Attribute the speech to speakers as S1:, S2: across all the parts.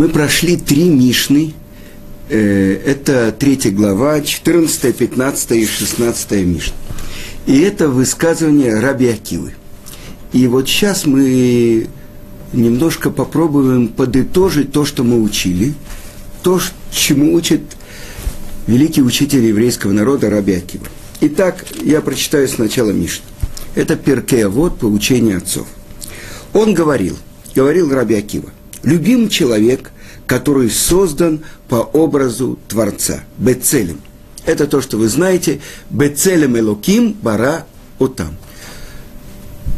S1: Мы прошли три Мишны. Э, это третья глава, 14, 15 и 16 Мишна. И это высказывание Раби Акивы. И вот сейчас мы немножко попробуем подытожить то, что мы учили, то, чему учит великий учитель еврейского народа Раби Акива. Итак, я прочитаю сначала Мишну. Это Перкея, вот поучение отцов. Он говорил, говорил Раби Акива, любим человек, который создан по образу Творца, Бецелем. Это то, что вы знаете, Бецелем Элоким Бара Отам.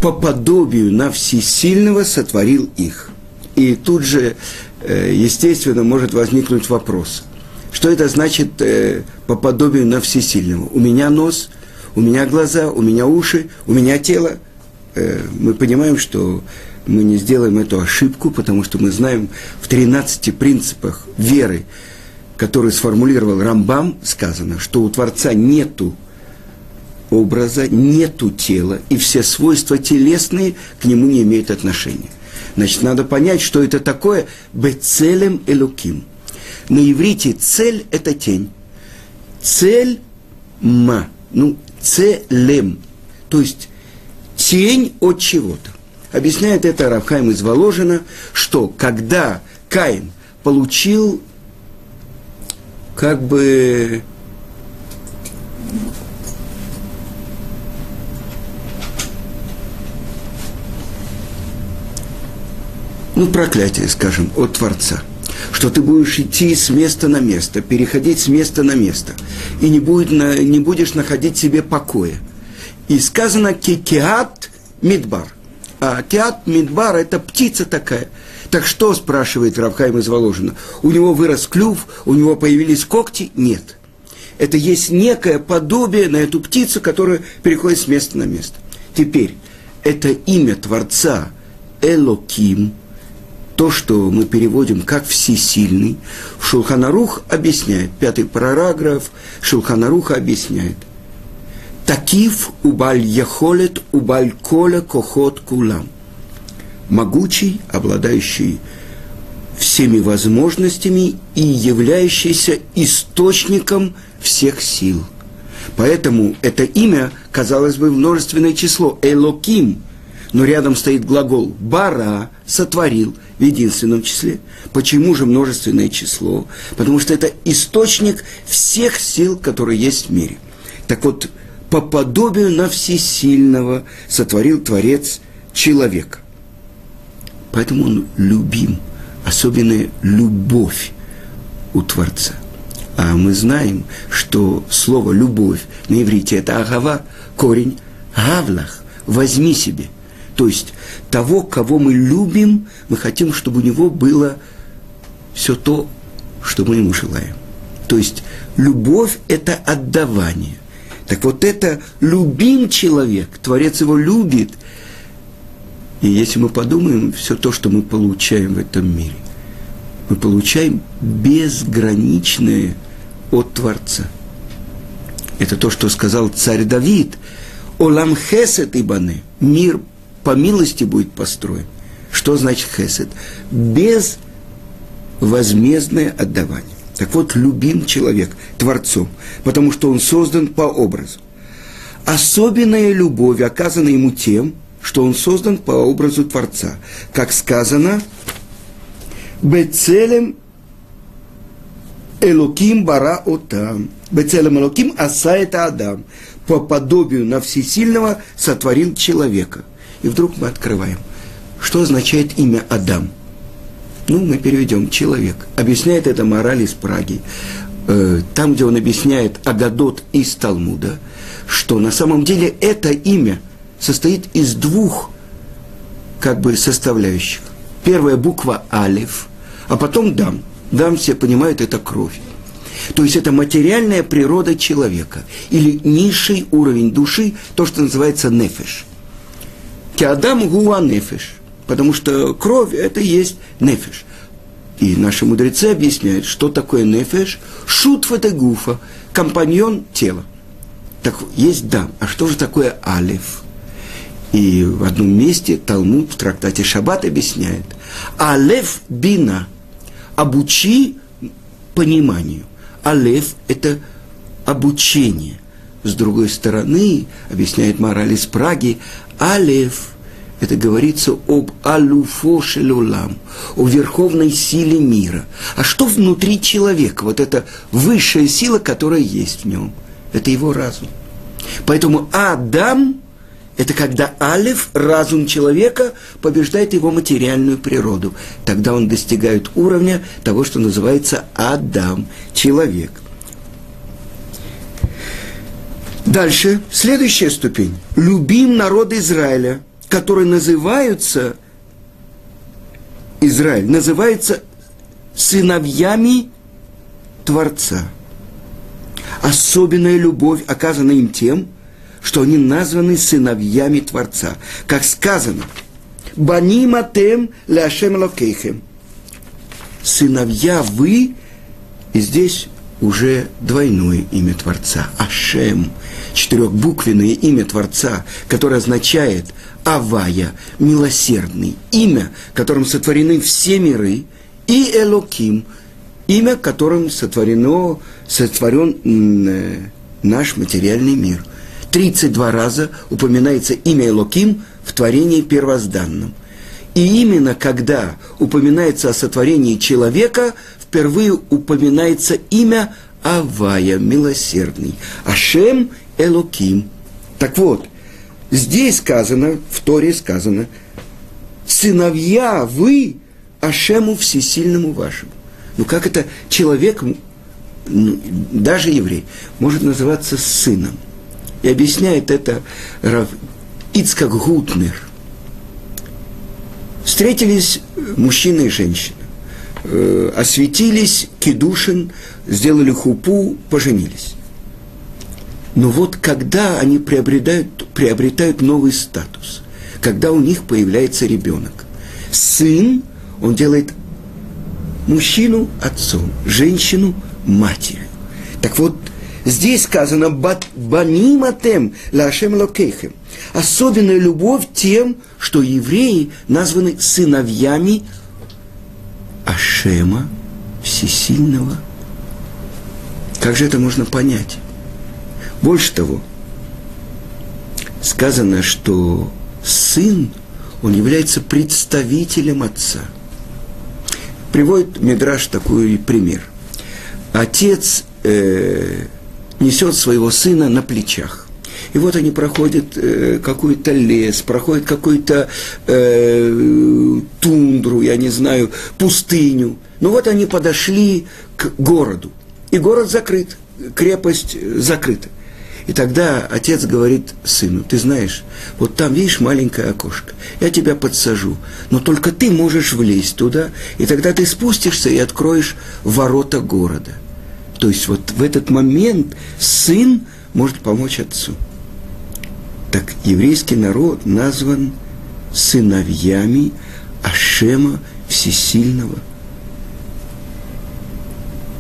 S1: По подобию на всесильного сотворил их. И тут же, э, естественно, может возникнуть вопрос. Что это значит э, по подобию на всесильного? У меня нос, у меня глаза, у меня уши, у меня тело. Э, мы понимаем, что мы не сделаем эту ошибку, потому что мы знаем в 13 принципах веры, которые сформулировал Рамбам, сказано, что у Творца нету образа, нету тела, и все свойства телесные к нему не имеют отношения. Значит, надо понять, что это такое «бецелем элуким». На иврите цель – это тень. Цель – ма. Ну, целем. То есть тень от чего-то. Объясняет это Равхайм из Воложина, что когда Каин получил как бы ну, проклятие, скажем, от Творца. Что ты будешь идти с места на место, переходить с места на место, и не, будет, не будешь находить себе покоя. И сказано кикиат мидбар – а теат Мидбар – это птица такая. Так что, спрашивает Равхайм из Воложина, у него вырос клюв, у него появились когти? Нет. Это есть некое подобие на эту птицу, которая переходит с места на место. Теперь, это имя Творца Элоким, то, что мы переводим как всесильный, Шулханарух объясняет, пятый параграф Шулханаруха объясняет – Такив убаль яхолет убаль коля кохот кулам. Могучий, обладающий всеми возможностями и являющийся источником всех сил. Поэтому это имя, казалось бы, множественное число «элоким», но рядом стоит глагол «бара» – «сотворил» в единственном числе. Почему же множественное число? Потому что это источник всех сил, которые есть в мире. Так вот, по подобию на всесильного сотворил Творец человека. Поэтому он любим, особенная любовь у Творца. А мы знаем, что слово «любовь» на иврите – это «агава», корень «гавлах», «возьми себе». То есть того, кого мы любим, мы хотим, чтобы у него было все то, что мы ему желаем. То есть любовь – это отдавание. Так вот это любим человек, Творец его любит. И если мы подумаем, все то, что мы получаем в этом мире, мы получаем безграничное от Творца. Это то, что сказал царь Давид. Олам хесет ибаны. Мир по милости будет построен. Что значит хесед? Безвозмездное отдавание. Так вот, любим человек Творцом, потому что он создан по образу. Особенная любовь оказана ему тем, что он создан по образу Творца. Как сказано, «Бецелем Элоким бара отам». «Бецелем Элоким аса это Адам». По подобию на всесильного сотворил человека. И вдруг мы открываем, что означает имя Адам – ну, мы переведем человек. Объясняет это мораль из Праги. Э, там, где он объясняет Агадот из Талмуда, что на самом деле это имя состоит из двух как бы составляющих. Первая буква Алиф, а потом Дам. Дам все понимают, это кровь. То есть это материальная природа человека или низший уровень души, то, что называется нефеш. Киадам гуа нефеш потому что кровь – это есть нефеш. И наши мудрецы объясняют, что такое нефеш. Шут гуфа, компаньон тела. Так есть дам. А что же такое алиф? И в одном месте Талмуд в трактате Шаббат объясняет. Алеф бина. обучи пониманию. Алеф – это обучение. С другой стороны, объясняет мораль из Праги, Алеф – это говорится об алуфо шелулам, о верховной силе мира. А что внутри человека? Вот эта высшая сила, которая есть в нем. Это его разум. Поэтому Адам – это когда Алиф, разум человека, побеждает его материальную природу. Тогда он достигает уровня того, что называется Адам, человек. Дальше, следующая ступень. Любим народ Израиля, который называются Израиль, называется сыновьями Творца. Особенная любовь оказана им тем, что они названы сыновьями Творца. Как сказано, «Банима тем ляшем локейхем». Сыновья вы, и здесь уже двойное имя Творца, Ашем, четырехбуквенное имя Творца, которое означает Авая, милосердный, имя, которым сотворены все миры, и Элоким, имя, которым сотворено, сотворен э, наш материальный мир. 32 раза упоминается имя Элоким в творении первозданном. И именно когда упоминается о сотворении человека, впервые упоминается имя Авая, милосердный. Ашем Элоким. Так вот, здесь сказано, в Торе сказано, сыновья вы Ашему Всесильному вашему. Ну как это человек, ну, даже еврей, может называться сыном? И объясняет это Рав Ицкак Гутнер. Встретились мужчина и женщина, э, осветились, кедушин, сделали хупу, поженились. Но вот когда они приобретают, приобретают новый статус, когда у них появляется ребенок, сын, он делает мужчину отцом, женщину матерью. Так вот, здесь сказано «баниматем лашем локейхем». Особенная любовь тем, что евреи названы сыновьями Ашема Всесильного. Как же это можно понять? Больше того, сказано, что сын, он является представителем отца – Приводит Мидраш такой пример. Отец э, несет своего сына на плечах. И вот они проходят э, какой-то лес, проходят какую-то э, тундру, я не знаю, пустыню. Ну вот они подошли к городу. И город закрыт, крепость закрыта. И тогда отец говорит сыну, ты знаешь, вот там, видишь, маленькое окошко, я тебя подсажу, но только ты можешь влезть туда, и тогда ты спустишься и откроешь ворота города. То есть вот в этот момент сын может помочь отцу. Так еврейский народ назван сыновьями Ашема Всесильного.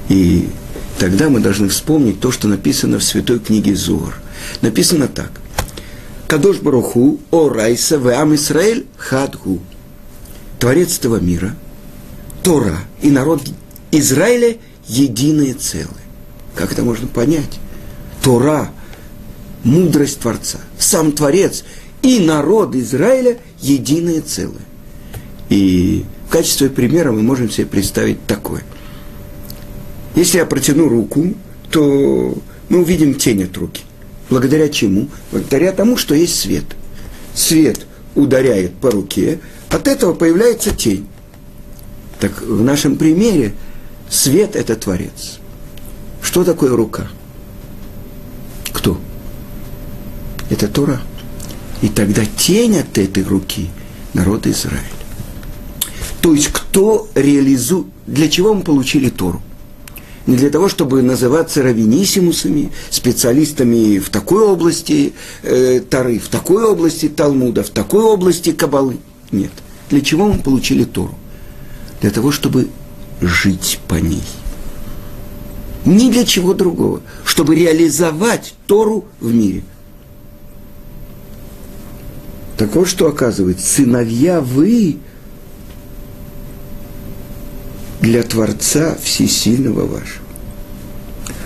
S1: И тогда мы должны вспомнить то, что написано в святой книге Зор. Написано так. Кадош Баруху, о Райса, Веам Исраэль, Хадгу. Творец этого мира, Тора и народ Израиля единое целое. Как это можно понять? Тора, мудрость Творца, сам Творец и народ Израиля единое целое. И в качестве примера мы можем себе представить такое. Если я протяну руку, то мы увидим тень от руки. Благодаря чему? Благодаря тому, что есть свет. Свет ударяет по руке, от этого появляется тень. Так в нашем примере свет – это Творец. Что такое рука? Кто? Это Тора. И тогда тень от этой руки – народ Израиля. То есть кто реализует... Для чего мы получили Тору? не для того, чтобы называться равенисимусами, специалистами в такой области э, Тары, в такой области Талмуда, в такой области Кабалы. Нет. Для чего мы получили Тору? Для того, чтобы жить по ней. Ни для чего другого. Чтобы реализовать Тору в мире. Так вот, что оказывается, сыновья вы для Творца Всесильного вашего.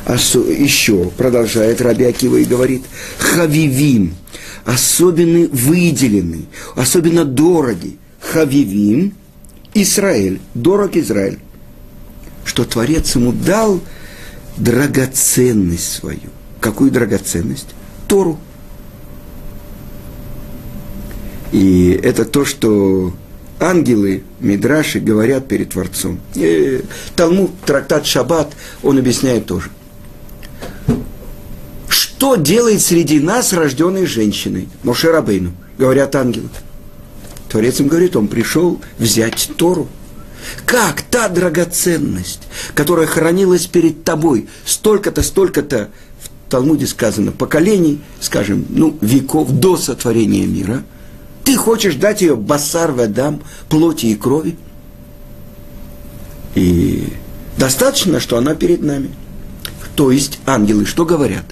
S1: А еще продолжает Раби Акива и говорит, хавивим, особенно выделенный, особенно дороги, хавивим, Израиль, дорог Израиль, что Творец ему дал драгоценность свою. Какую драгоценность? Тору. И это то, что ангелы, мидраши говорят перед Творцом. И Талмуд, трактат Шаббат, он объясняет тоже. Что делает среди нас рожденной женщиной? Моше Рабейну, говорят ангелы. Творец им говорит, он пришел взять Тору. Как та драгоценность, которая хранилась перед тобой столько-то, столько-то, в Талмуде сказано, поколений, скажем, ну, веков до сотворения мира, ты хочешь дать ее басар вадам, плоти и крови? И достаточно, что она перед нами. То есть ангелы что говорят?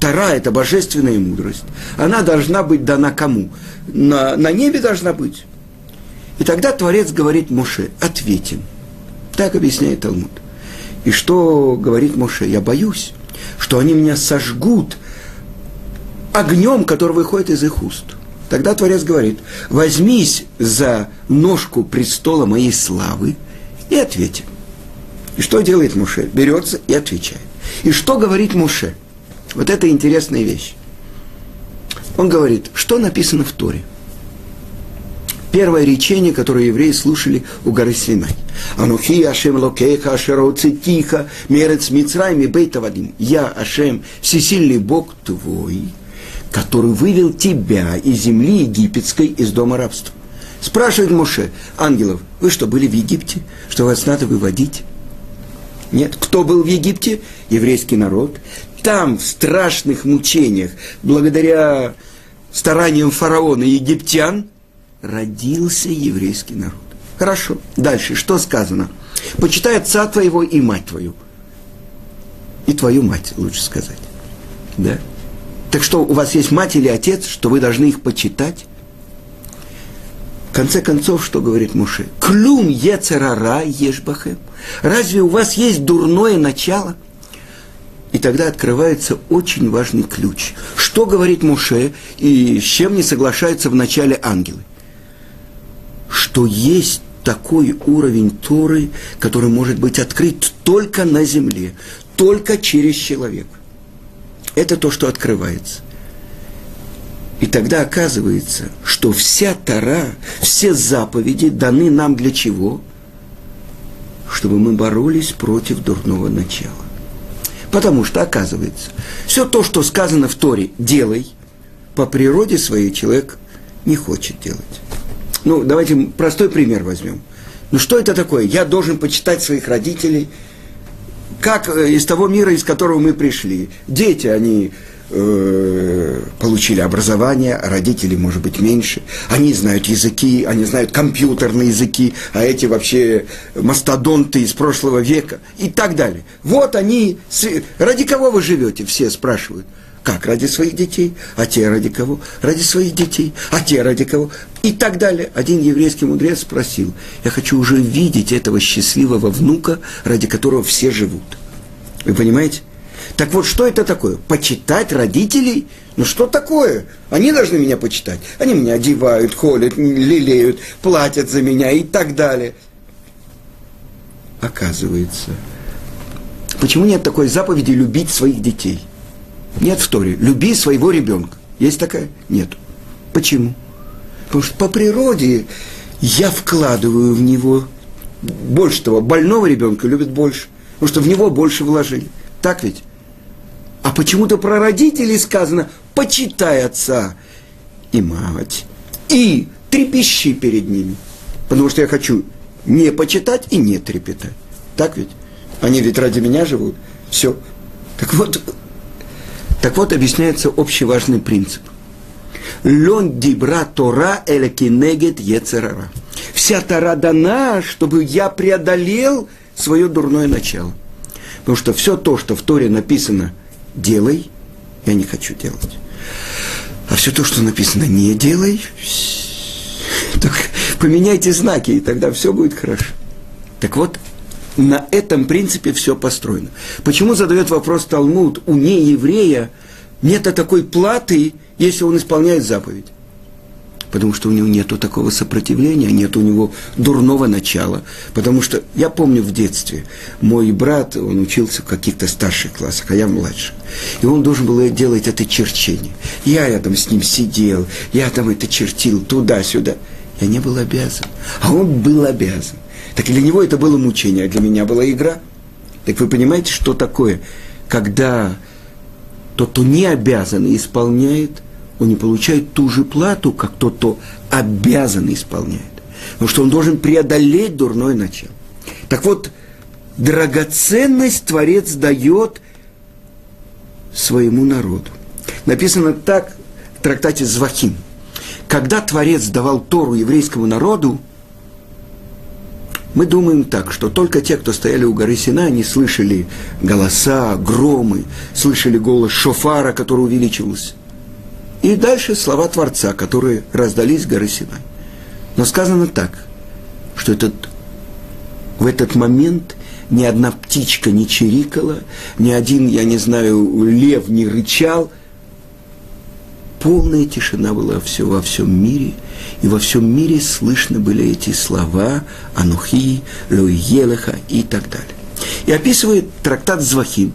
S1: Тара – это божественная мудрость. Она должна быть дана кому? На, на небе должна быть. И тогда Творец говорит Моше, ответим. Так объясняет Талмуд. И что говорит Моше? Я боюсь, что они меня сожгут огнем, который выходит из их уст. Тогда Творец говорит, возьмись за ножку престола моей славы и ответь. И что делает Муше? Берется и отвечает. И что говорит Муше? Вот это интересная вещь. Он говорит, что написано в Торе – первое речение, которое евреи слушали у горы Синай. Анухи Ашем Локеха Ашероцитиха Мерец Мицраем и Бейта Вадим. Я, Ашем, всесильный Бог твой, который вывел тебя из земли египетской, из дома рабства. Спрашивает Моше, ангелов, вы что, были в Египте? Что вас надо выводить? Нет. Кто был в Египте? Еврейский народ. Там, в страшных мучениях, благодаря стараниям фараона и египтян, родился еврейский народ. Хорошо. Дальше, что сказано? Почитай отца твоего и мать твою. И твою мать, лучше сказать. Да? Так что, у вас есть мать или отец, что вы должны их почитать? В конце концов, что говорит Муше? Клюм ецерара ешбахем. Разве у вас есть дурное начало? И тогда открывается очень важный ключ. Что говорит Муше и с чем не соглашаются в начале ангелы? что есть такой уровень Торы, который может быть открыт только на земле, только через человека. Это то, что открывается. И тогда оказывается, что вся Тора, все заповеди даны нам для чего? Чтобы мы боролись против дурного начала. Потому что, оказывается, все то, что сказано в Торе, делай, по природе своей человек не хочет делать. Ну, давайте простой пример возьмем. Ну, что это такое? Я должен почитать своих родителей, как э, из того мира, из которого мы пришли. Дети, они э, получили образование, родители, может быть, меньше. Они знают языки, они знают компьютерные языки, а эти вообще мастодонты из прошлого века и так далее. Вот они, ради кого вы живете, все спрашивают. Как? Ради своих детей. А те ради кого? Ради своих детей. А те ради кого? И так далее. Один еврейский мудрец спросил, я хочу уже видеть этого счастливого внука, ради которого все живут. Вы понимаете? Так вот, что это такое? Почитать родителей? Ну что такое? Они должны меня почитать. Они меня одевают, холят, лелеют, платят за меня и так далее. Оказывается, почему нет такой заповеди любить своих детей – нет в Торе. Люби своего ребенка. Есть такая? Нет. Почему? Потому что по природе я вкладываю в него больше того. Больного ребенка любят больше. Потому что в него больше вложили. Так ведь? А почему-то про родителей сказано «почитай отца и мать, и трепещи перед ними». Потому что я хочу не почитать и не трепетать. Так ведь? Они ведь ради меня живут. Все. Так вот, так вот, объясняется общий важный принцип. Лон дибра Тора элекинегет ецерара. Вся Тора дана, чтобы я преодолел свое дурное начало. Потому что все то, что в Торе написано «делай», я не хочу делать. А все то, что написано «не делай», так поменяйте знаки, и тогда все будет хорошо. Так вот, на этом принципе все построено. Почему задает вопрос Талмуд, у нееврея нет такой платы, если он исполняет заповедь? Потому что у него нет такого сопротивления, нет у него дурного начала. Потому что я помню в детстве, мой брат, он учился в каких-то старших классах, а я младше. И он должен был делать это черчение. Я рядом с ним сидел, я там это чертил туда-сюда. Я не был обязан. А он был обязан. Так для него это было мучение, а для меня была игра. Так вы понимаете, что такое, когда тот, кто не обязан и исполняет, он не получает ту же плату, как тот, кто обязан исполняет. Потому что он должен преодолеть дурное начало. Так вот, драгоценность Творец дает своему народу. Написано так в трактате Звахим. Когда Творец давал Тору еврейскому народу, мы думаем так, что только те, кто стояли у горы Сина, они слышали голоса, громы, слышали голос шофара, который увеличивался. И дальше слова Творца, которые раздались с горы Синай. Но сказано так, что этот, в этот момент ни одна птичка не чирикала, ни один, я не знаю, лев не рычал – полная тишина была все во всем мире, и во всем мире слышны были эти слова Анухи, Луиелеха и так далее. И описывает трактат Звахим,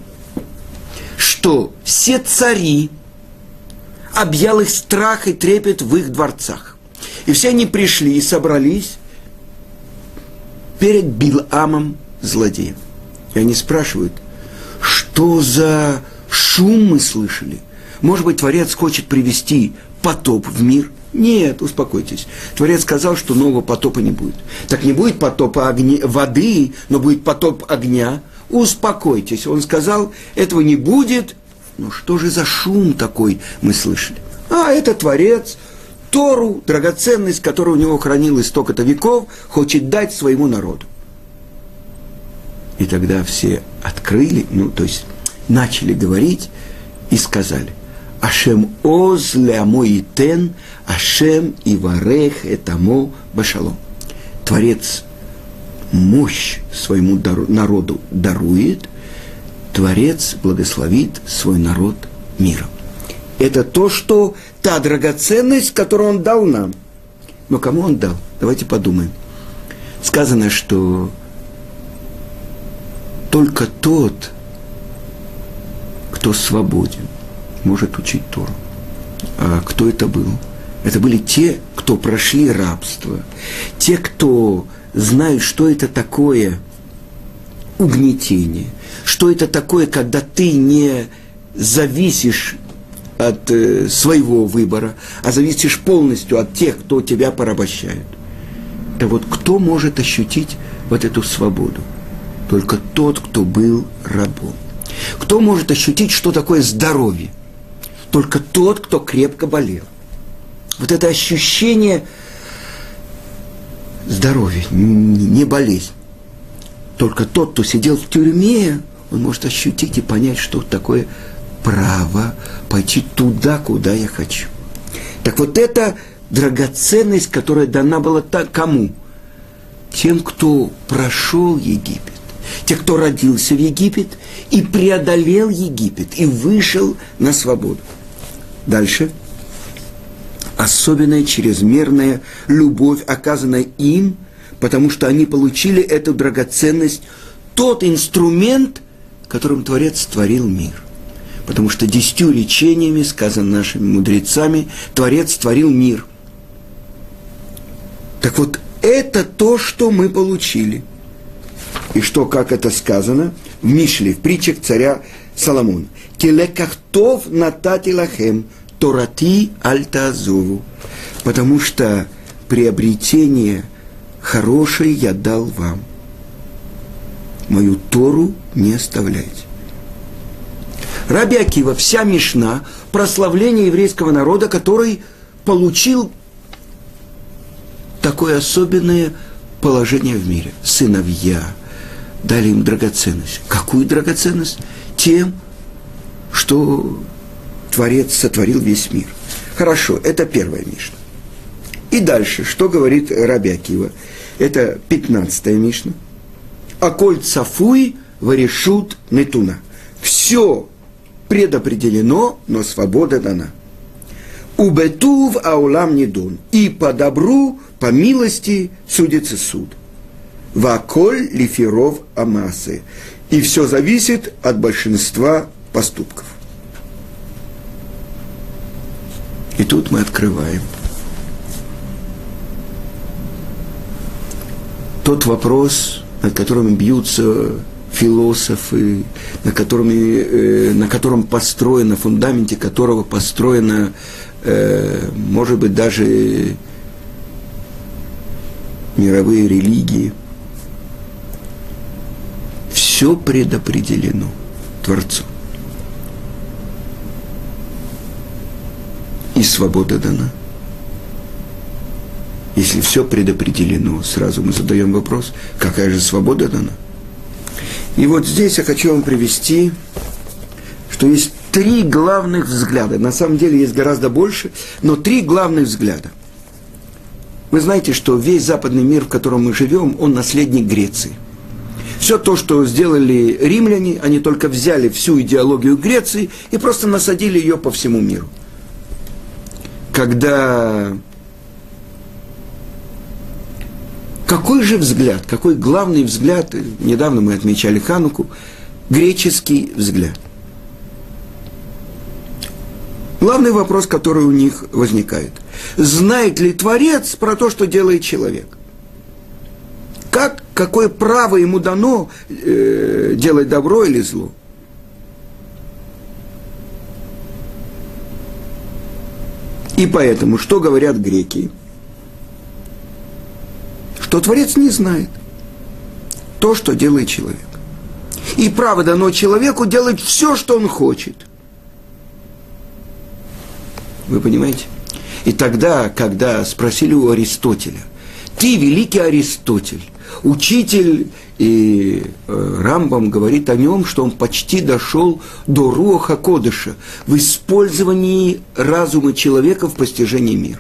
S1: что все цари объял их страх и трепет в их дворцах. И все они пришли и собрались перед Биламом злодеем. И они спрашивают, что за шум мы слышали? Может быть, Творец хочет привести потоп в мир? Нет, успокойтесь. Творец сказал, что нового потопа не будет. Так не будет потопа огня, воды, но будет потоп огня. Успокойтесь. Он сказал, этого не будет. Ну что же за шум такой мы слышали? А, это Творец, Тору, драгоценность, которая у него хранилась столько-то веков, хочет дать своему народу. И тогда все открыли, ну, то есть начали говорить и сказали, Ашем оз леамо итен, Ашем и варех этамо башалом. Творец мощь своему народу дарует, Творец благословит свой народ миром. Это то, что та драгоценность, которую он дал нам. Но кому он дал? Давайте подумаем. Сказано, что только тот, кто свободен, может учить Тору. А кто это был? Это были те, кто прошли рабство, те, кто знают, что это такое угнетение, что это такое, когда ты не зависишь от э, своего выбора, а зависишь полностью от тех, кто тебя порабощает. Да вот кто может ощутить вот эту свободу? Только тот, кто был рабом. Кто может ощутить, что такое здоровье? Только тот, кто крепко болел. Вот это ощущение здоровья, не болезнь. Только тот, кто сидел в тюрьме, он может ощутить и понять, что такое право пойти туда, куда я хочу. Так вот это драгоценность, которая дана была так, кому? Тем, кто прошел Египет, те, кто родился в Египет и преодолел Египет и вышел на свободу. Дальше. Особенная чрезмерная любовь, оказанная им, потому что они получили эту драгоценность, тот инструмент, которым Творец творил мир. Потому что десятью речениями, сказано нашими мудрецами, Творец творил мир. Так вот, это то, что мы получили. И что, как это сказано, в Мишле, в притчах царя Соломона. Келекахтов натати лахем, Торати альтазову, потому что приобретение хорошее я дал вам. Мою Тору не оставляйте. Раби Акива, вся Мишна, прославление еврейского народа, который получил такое особенное положение в мире. Сыновья дали им драгоценность. Какую драгоценность? Тем, что Творец сотворил весь мир. Хорошо, это первая Мишна. И дальше, что говорит Раби Акива? Это 15 Мишна. А коль цафуй варешут метуна. Все предопределено, но свобода дана. У бетув аулам не дон. И по добру, по милости судится суд. Ваколь лиферов амасы. И все зависит от большинства поступков. И тут мы открываем тот вопрос, над которым бьются философы, на, которыми, э, на котором построено, фундаменте которого построена, э, может быть, даже мировые религии. Все предопределено Творцом. И свобода дана. Если все предопределено, сразу мы задаем вопрос, какая же свобода дана? И вот здесь я хочу вам привести, что есть три главных взгляда. На самом деле есть гораздо больше, но три главных взгляда. Вы знаете, что весь западный мир, в котором мы живем, он наследник Греции. Все то, что сделали римляне, они только взяли всю идеологию Греции и просто насадили ее по всему миру. Когда Какой же взгляд, какой главный взгляд, недавно мы отмечали Хануку, греческий взгляд. Главный вопрос, который у них возникает. Знает ли Творец про то, что делает человек? Как, какое право ему дано э, делать добро или зло? И поэтому, что говорят греки? что Творец не знает то, что делает человек. И право дано человеку делать все, что он хочет. Вы понимаете? И тогда, когда спросили у Аристотеля, ты великий Аристотель, учитель, и э, Рамбам говорит о нем, что он почти дошел до Руаха Кодыша в использовании разума человека в постижении мира.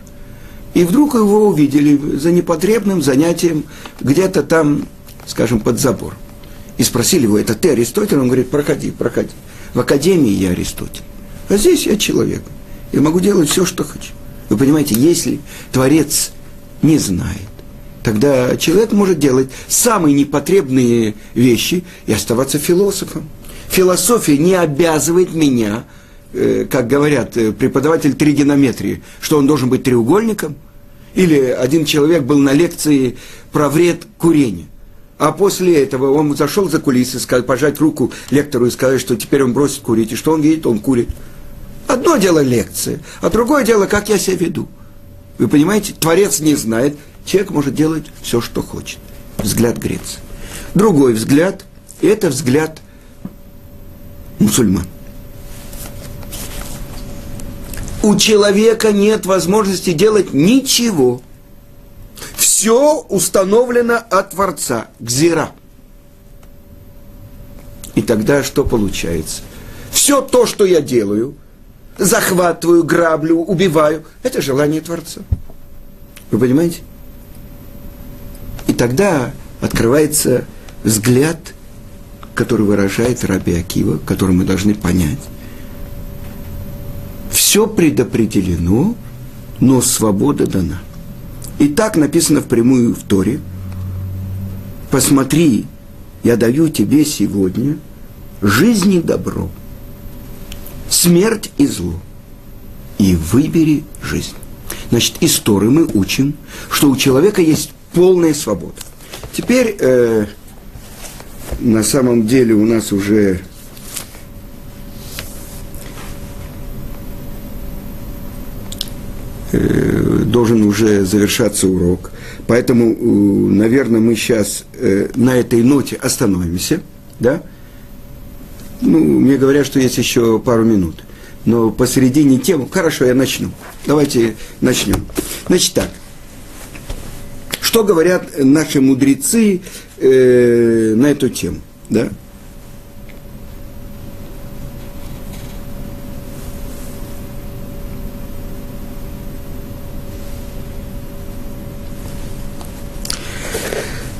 S1: И вдруг его увидели за непотребным занятием где-то там, скажем, под забор. И спросили его, это ты Аристотель? Он говорит, проходи, проходи. В академии я Аристотель. А здесь я человек. Я могу делать все, что хочу. Вы понимаете, если Творец не знает, тогда человек может делать самые непотребные вещи и оставаться философом. Философия не обязывает меня, э, как говорят э, преподаватель тригонометрии, что он должен быть треугольником – или один человек был на лекции про вред курения. А после этого он зашел за кулисы, сказал, пожать руку лектору и сказать, что теперь он бросит курить. И что он видит? Он курит. Одно дело лекция, а другое дело, как я себя веду. Вы понимаете? Творец не знает. Человек может делать все, что хочет. Взгляд Греции. Другой взгляд – это взгляд мусульман. у человека нет возможности делать ничего. Все установлено от Творца, гзира. И тогда что получается? Все то, что я делаю, захватываю, граблю, убиваю, это желание Творца. Вы понимаете? И тогда открывается взгляд, который выражает Раби Акива, который мы должны понять все предопределено, но свобода дана. И так написано впрямую в Торе. Посмотри, я даю тебе сегодня жизнь и добро, смерть и зло, и выбери жизнь. Значит, из Торы мы учим, что у человека есть полная свобода. Теперь э, на самом деле у нас уже Э, должен уже завершаться урок. Поэтому, э, наверное, мы сейчас э, на этой ноте остановимся. Да? Ну, мне говорят, что есть еще пару минут. Но посередине темы... Хорошо, я начну. Давайте начнем. Значит так. Что говорят наши мудрецы э, на эту тему? Да?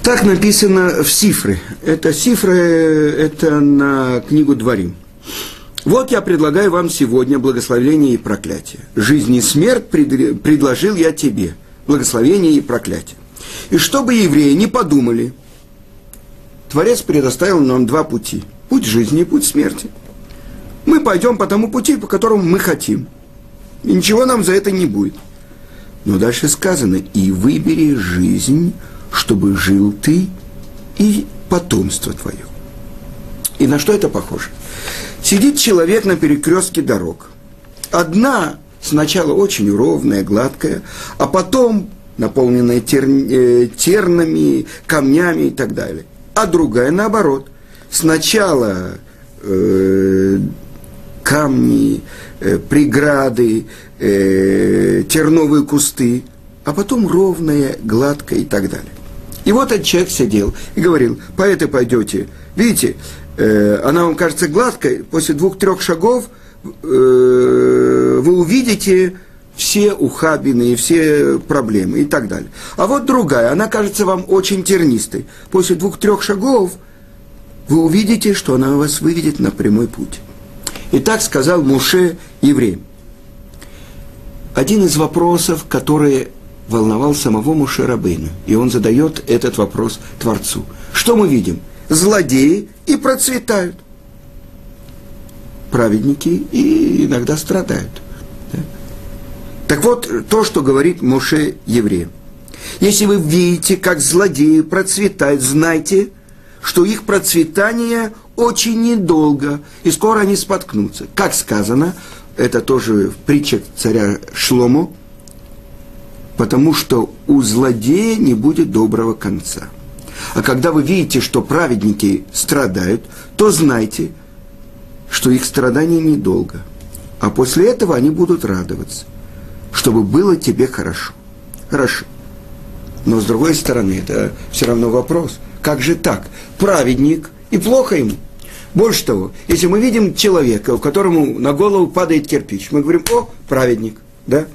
S1: Так написано в Сифре. Это Сифры, это на книгу Дворим. Вот я предлагаю вам сегодня благословение и проклятие. Жизнь и смерть пред, предложил я тебе. Благословение и проклятие. И чтобы евреи не подумали, Творец предоставил нам два пути. Путь жизни и путь смерти. Мы пойдем по тому пути, по которому мы хотим. И ничего нам за это не будет. Но дальше сказано, и выбери жизнь, чтобы жил ты и потомство твое. И на что это похоже? Сидит человек на перекрестке дорог. Одна сначала очень ровная, гладкая, а потом наполненная тер, э, тернами, камнями и так далее. А другая наоборот. Сначала э, камни, э, преграды, э, терновые кусты, а потом ровная, гладкая и так далее. И вот этот человек сидел и говорил, по этой пойдете. Видите, э, она вам кажется гладкой, после двух-трех шагов э, вы увидите все ухабины и все проблемы и так далее. А вот другая, она кажется вам очень тернистой. После двух-трех шагов вы увидите, что она вас выведет на прямой путь. И так сказал Муше евреям. Один из вопросов, который волновал самого Муше Рабейна. И он задает этот вопрос Творцу. Что мы видим? Злодеи и процветают. Праведники и иногда страдают. Так вот, то, что говорит Муше евреям. Если вы видите, как злодеи процветают, знайте, что их процветание очень недолго, и скоро они споткнутся. Как сказано, это тоже в притчах царя Шлому – потому что у злодея не будет доброго конца. А когда вы видите, что праведники страдают, то знайте, что их страдания недолго. А после этого они будут радоваться, чтобы было тебе хорошо. Хорошо. Но с другой стороны, это все равно вопрос. Как же так? Праведник, и плохо ему. Больше того, если мы видим человека, у которому на голову падает кирпич, мы говорим, о, праведник, да?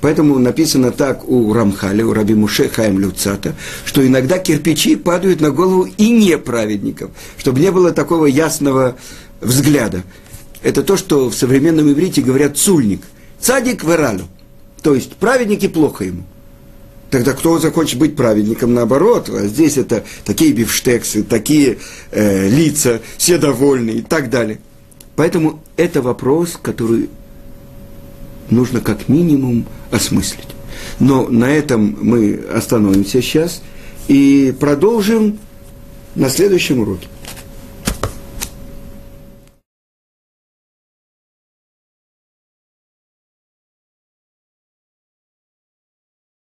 S1: Поэтому написано так у Рамхаля, у Раби Муше Хаим Люцата, что иногда кирпичи падают на голову и неправедников, чтобы не было такого ясного взгляда. Это то, что в современном иврите говорят цульник. Цадик вералю. То есть праведники плохо ему. Тогда кто захочет быть праведником, наоборот, а здесь это такие бифштексы, такие э, лица, все довольны и так далее. Поэтому это вопрос, который нужно как минимум осмыслить. Но на этом мы остановимся сейчас и продолжим на следующем уроке.